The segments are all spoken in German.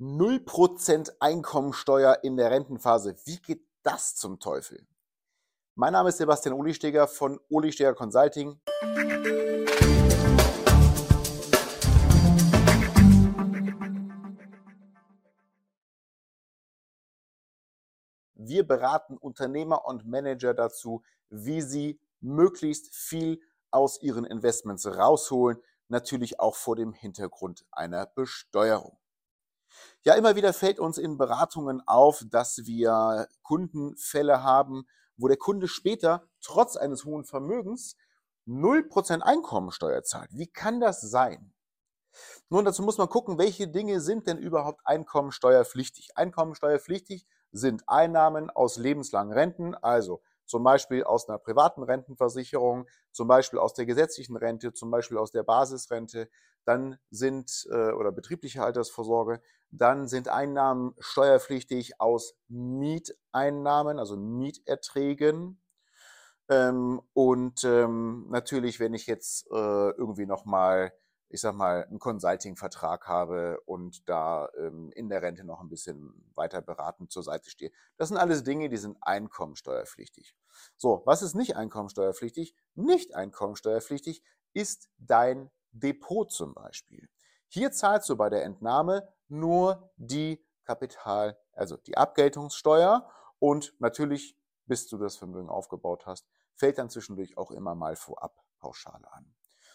0% Einkommensteuer in der Rentenphase. Wie geht das zum Teufel? Mein Name ist Sebastian Olisteger von Olisteger Consulting. Wir beraten Unternehmer und Manager dazu, wie sie möglichst viel aus ihren Investments rausholen, natürlich auch vor dem Hintergrund einer Besteuerung. Ja, immer wieder fällt uns in Beratungen auf, dass wir Kundenfälle haben, wo der Kunde später trotz eines hohen Vermögens 0% Einkommensteuer zahlt. Wie kann das sein? Nun, dazu muss man gucken, welche Dinge sind denn überhaupt einkommensteuerpflichtig. Einkommensteuerpflichtig sind Einnahmen aus lebenslangen Renten, also zum Beispiel aus einer privaten Rentenversicherung, zum Beispiel aus der gesetzlichen Rente, zum Beispiel aus der Basisrente, dann sind äh, oder betriebliche Altersvorsorge, dann sind Einnahmen steuerpflichtig aus Mieteinnahmen, also Mieterträgen. Ähm, und ähm, natürlich, wenn ich jetzt äh, irgendwie nochmal ich sag mal, einen Consulting-Vertrag habe und da ähm, in der Rente noch ein bisschen weiter beratend zur Seite stehe. Das sind alles Dinge, die sind einkommensteuerpflichtig. So, was ist nicht einkommensteuerpflichtig? Nicht einkommensteuerpflichtig ist dein Depot zum Beispiel. Hier zahlst du bei der Entnahme nur die Kapital, also die Abgeltungssteuer und natürlich, bis du das Vermögen aufgebaut hast, fällt dann zwischendurch auch immer mal vorab Pauschale an.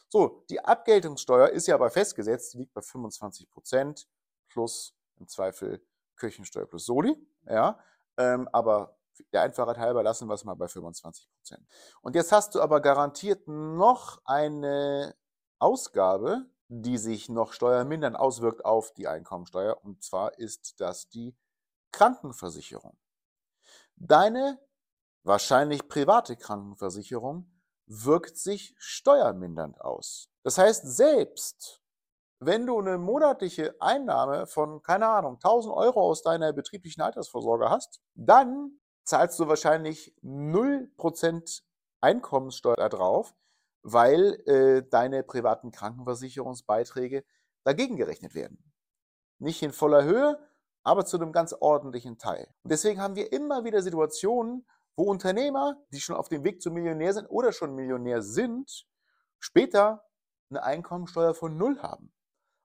So, die Abgeltungssteuer ist ja aber festgesetzt, liegt bei 25 Prozent plus im Zweifel Kirchensteuer plus Soli. Ja, ähm, aber der Einfachheit halber lassen wir es mal bei 25 Prozent. Und jetzt hast du aber garantiert noch eine Ausgabe, die sich noch steuermindernd auswirkt auf die Einkommensteuer. Und zwar ist das die Krankenversicherung. Deine wahrscheinlich private Krankenversicherung wirkt sich steuermindernd aus. Das heißt, selbst wenn du eine monatliche Einnahme von, keine Ahnung, 1000 Euro aus deiner betrieblichen Altersvorsorge hast, dann zahlst du wahrscheinlich 0% Einkommenssteuer drauf, weil äh, deine privaten Krankenversicherungsbeiträge dagegen gerechnet werden. Nicht in voller Höhe, aber zu einem ganz ordentlichen Teil. Und deswegen haben wir immer wieder Situationen, wo Unternehmer, die schon auf dem Weg zum Millionär sind oder schon Millionär sind, später eine Einkommensteuer von Null haben.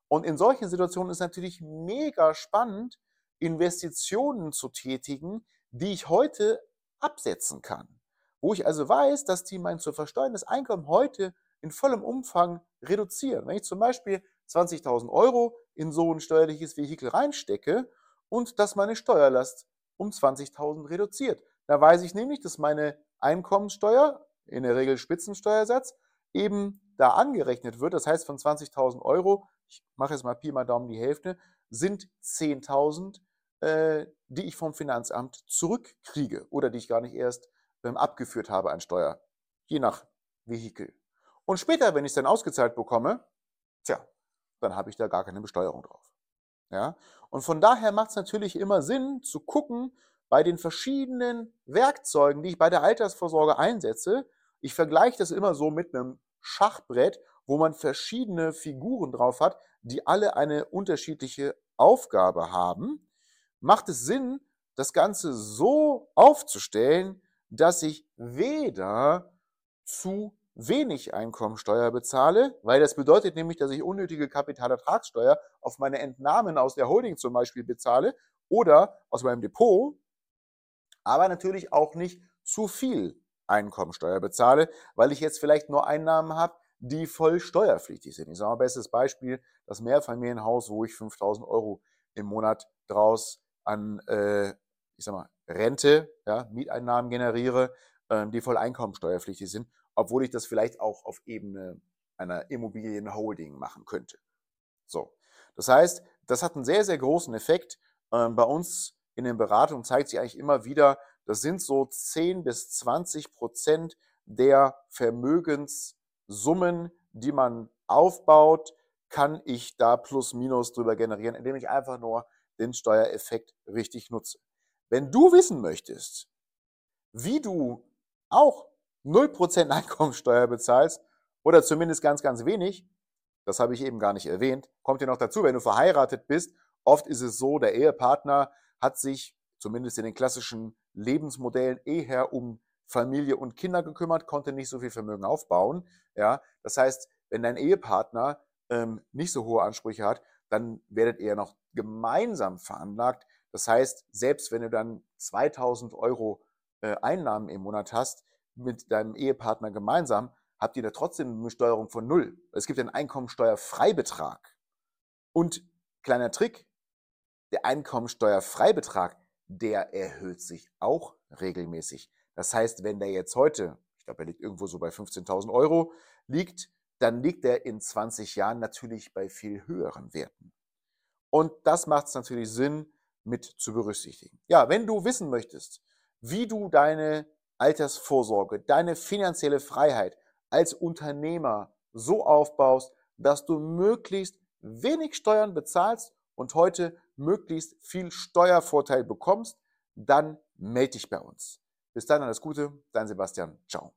Und in solchen Situationen ist natürlich mega spannend, Investitionen zu tätigen, die ich heute absetzen kann. Wo ich also weiß, dass die mein zu versteuerndes Einkommen heute in vollem Umfang reduzieren. Wenn ich zum Beispiel 20.000 Euro in so ein steuerliches Vehikel reinstecke und das meine Steuerlast um 20.000 reduziert, da weiß ich nämlich, dass meine Einkommenssteuer, in der Regel Spitzensteuersatz, eben da angerechnet wird. Das heißt, von 20.000 Euro, ich mache jetzt mal Pi mal Daumen die Hälfte, sind 10.000, äh, die ich vom Finanzamt zurückkriege oder die ich gar nicht erst abgeführt habe an Steuer, je nach Vehikel. Und später, wenn ich es dann ausgezahlt bekomme, tja, dann habe ich da gar keine Besteuerung drauf. Ja? Und von daher macht es natürlich immer Sinn zu gucken, bei den verschiedenen Werkzeugen, die ich bei der Altersvorsorge einsetze, ich vergleiche das immer so mit einem Schachbrett, wo man verschiedene Figuren drauf hat, die alle eine unterschiedliche Aufgabe haben, macht es Sinn, das Ganze so aufzustellen, dass ich weder zu wenig Einkommensteuer bezahle, weil das bedeutet nämlich, dass ich unnötige Kapitalertragssteuer auf meine Entnahmen aus der Holding zum Beispiel bezahle oder aus meinem Depot, aber natürlich auch nicht zu viel Einkommensteuer bezahle, weil ich jetzt vielleicht nur Einnahmen habe, die voll steuerpflichtig sind. Ich sage mal, bestes Beispiel, das Mehrfamilienhaus, wo ich 5000 Euro im Monat draus an, äh, ich sag mal, Rente, ja, Mieteinnahmen generiere, äh, die voll einkommensteuerpflichtig sind, obwohl ich das vielleicht auch auf Ebene einer Immobilienholding machen könnte. So. Das heißt, das hat einen sehr, sehr großen Effekt. Ähm, bei uns in den Beratungen zeigt sich eigentlich immer wieder, das sind so 10 bis 20 Prozent der Vermögenssummen, die man aufbaut, kann ich da plus minus drüber generieren, indem ich einfach nur den Steuereffekt richtig nutze. Wenn du wissen möchtest, wie du auch 0% Einkommensteuer bezahlst oder zumindest ganz, ganz wenig, das habe ich eben gar nicht erwähnt, kommt dir noch dazu, wenn du verheiratet bist Oft ist es so, der Ehepartner hat sich zumindest in den klassischen Lebensmodellen eher um Familie und Kinder gekümmert, konnte nicht so viel Vermögen aufbauen. Ja, das heißt, wenn dein Ehepartner ähm, nicht so hohe Ansprüche hat, dann werdet ihr noch gemeinsam veranlagt. Das heißt, selbst wenn du dann 2000 Euro äh, Einnahmen im Monat hast mit deinem Ehepartner gemeinsam, habt ihr da trotzdem eine Besteuerung von null. Es gibt einen Einkommensteuerfreibetrag. Und kleiner Trick, der Einkommensteuerfreibetrag, der erhöht sich auch regelmäßig. Das heißt, wenn der jetzt heute, ich glaube, er liegt irgendwo so bei 15.000 Euro, liegt, dann liegt er in 20 Jahren natürlich bei viel höheren Werten. Und das macht es natürlich Sinn, mit zu berücksichtigen. Ja, wenn du wissen möchtest, wie du deine Altersvorsorge, deine finanzielle Freiheit als Unternehmer so aufbaust, dass du möglichst wenig Steuern bezahlst und heute möglichst viel Steuervorteil bekommst, dann melde dich bei uns. Bis dann alles Gute, dein Sebastian. Ciao.